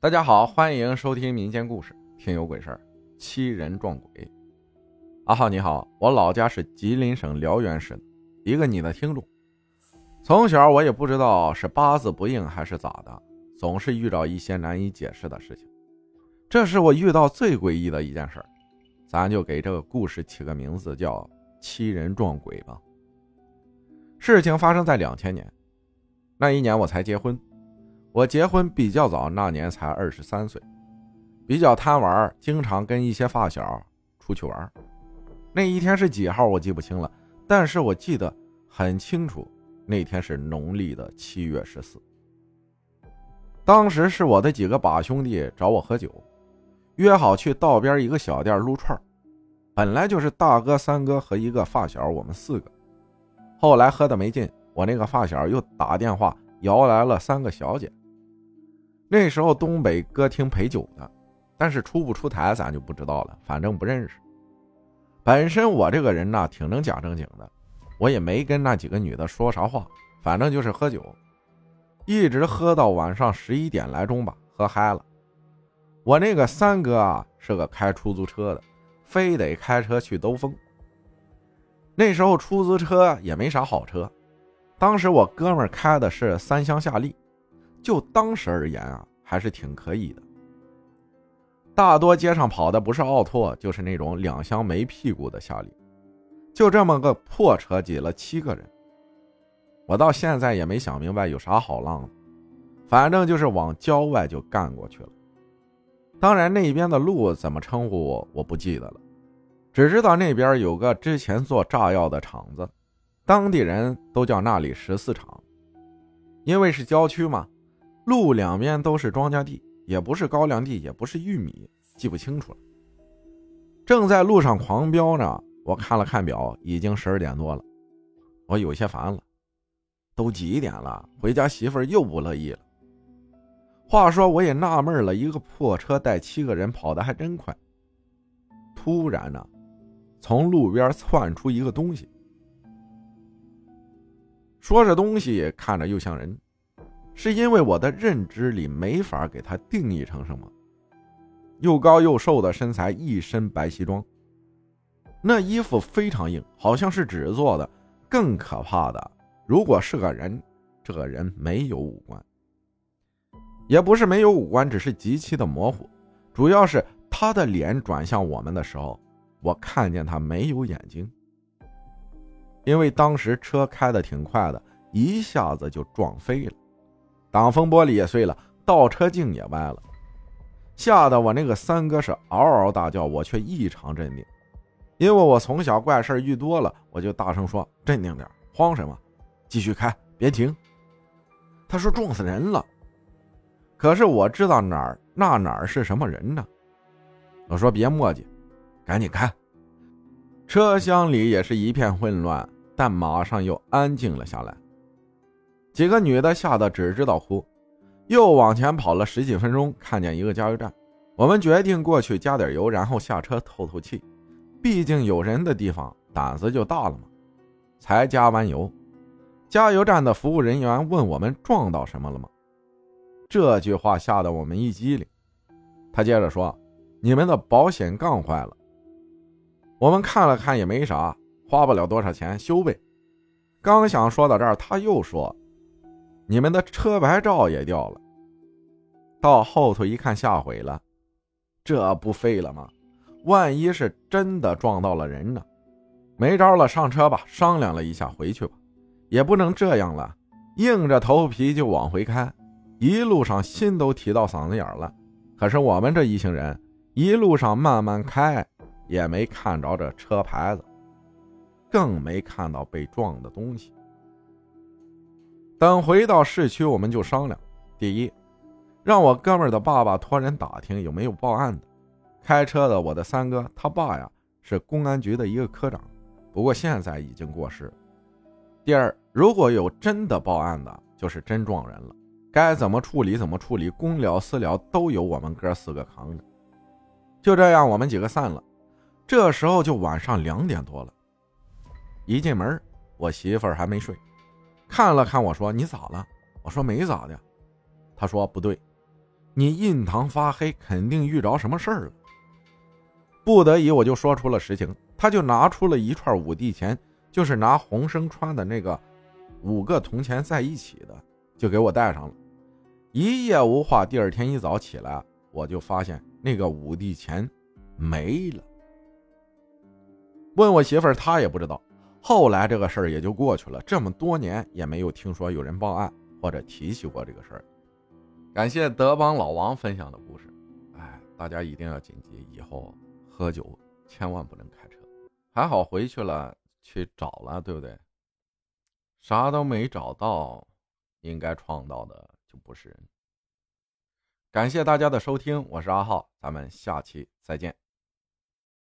大家好，欢迎收听民间故事，听有鬼事儿，七人撞鬼。阿浩你好，我老家是吉林省辽源市一个你的听众。从小我也不知道是八字不硬还是咋的，总是遇到一些难以解释的事情。这是我遇到最诡异的一件事儿，咱就给这个故事起个名字叫“七人撞鬼”吧。事情发生在两千年，那一年我才结婚。我结婚比较早，那年才二十三岁，比较贪玩，经常跟一些发小出去玩。那一天是几号我记不清了，但是我记得很清楚，那天是农历的七月十四。当时是我的几个把兄弟找我喝酒，约好去道边一个小店撸串本来就是大哥、三哥和一个发小，我们四个。后来喝的没劲，我那个发小又打电话摇来了三个小姐。那时候东北歌厅陪酒的，但是出不出台咱就不知道了，反正不认识。本身我这个人呢挺能讲正经的，我也没跟那几个女的说啥话，反正就是喝酒，一直喝到晚上十一点来钟吧，喝嗨了。我那个三哥啊是个开出租车的，非得开车去兜风。那时候出租车也没啥好车，当时我哥们开的是三厢夏利。就当时而言啊，还是挺可以的。大多街上跑的不是奥拓，就是那种两厢没屁股的夏利。就这么个破车，挤了七个人。我到现在也没想明白有啥好浪的，反正就是往郊外就干过去了。当然那边的路怎么称呼我不记得了，只知道那边有个之前做炸药的厂子，当地人都叫那里十四厂，因为是郊区嘛。路两边都是庄稼地，也不是高粱地，也不是玉米，记不清楚了。正在路上狂飙呢，我看了看表，已经十二点多了，我有些烦了。都几点了？回家媳妇儿又不乐意了。话说我也纳闷了，一个破车带七个人跑的还真快。突然呢，从路边窜出一个东西，说这东西看着又像人。是因为我的认知里没法给他定义成什么，又高又瘦的身材，一身白西装，那衣服非常硬，好像是纸做的。更可怕的，如果是个人，这个人没有五官，也不是没有五官，只是极其的模糊。主要是他的脸转向我们的时候，我看见他没有眼睛，因为当时车开的挺快的，一下子就撞飞了。挡风玻璃也碎了，倒车镜也歪了，吓得我那个三哥是嗷嗷大叫，我却异常镇定，因为我从小怪事遇多了，我就大声说：“镇定点，慌什么？继续开，别停。”他说：“撞死人了。”可是我知道哪儿那哪儿是什么人呢？我说：“别墨迹，赶紧开。”车厢里也是一片混乱，但马上又安静了下来。几个女的吓得只知道哭，又往前跑了十几分钟，看见一个加油站，我们决定过去加点油，然后下车透透气。毕竟有人的地方，胆子就大了嘛。才加完油，加油站的服务人员问我们撞到什么了吗？这句话吓得我们一激灵。他接着说：“你们的保险杠坏了。”我们看了看也没啥，花不了多少钱，修呗。刚想说到这儿，他又说。你们的车牌照也掉了，到后头一看吓毁了，这不废了吗？万一是真的撞到了人呢？没招了，上车吧。商量了一下，回去吧，也不能这样了，硬着头皮就往回开。一路上心都提到嗓子眼了，可是我们这一行人一路上慢慢开，也没看着这车牌子，更没看到被撞的东西。等回到市区，我们就商量：第一，让我哥们的爸爸托人打听有没有报案的。开车的我的三哥，他爸呀是公安局的一个科长，不过现在已经过世。第二，如果有真的报案的，就是真撞人了，该怎么处理怎么处理，公了私了都由我们哥四个扛着。就这样，我们几个散了。这时候就晚上两点多了，一进门，我媳妇儿还没睡。看了看我说：“你咋了？”我说：“没咋的。”他说：“不对，你印堂发黑，肯定遇着什么事儿了。不得已，我就说出了实情，他就拿出了一串五帝钱，就是拿洪生川的那个五个铜钱在一起的，就给我带上了。一夜无话，第二天一早起来，我就发现那个五帝钱没了。问我媳妇儿，她也不知道。后来这个事儿也就过去了，这么多年也没有听说有人报案或者提起过这个事儿。感谢德邦老王分享的故事。哎，大家一定要谨记，以后喝酒千万不能开车。还好回去了，去找了，对不对？啥都没找到，应该撞到的就不是人。感谢大家的收听，我是阿浩，咱们下期再见。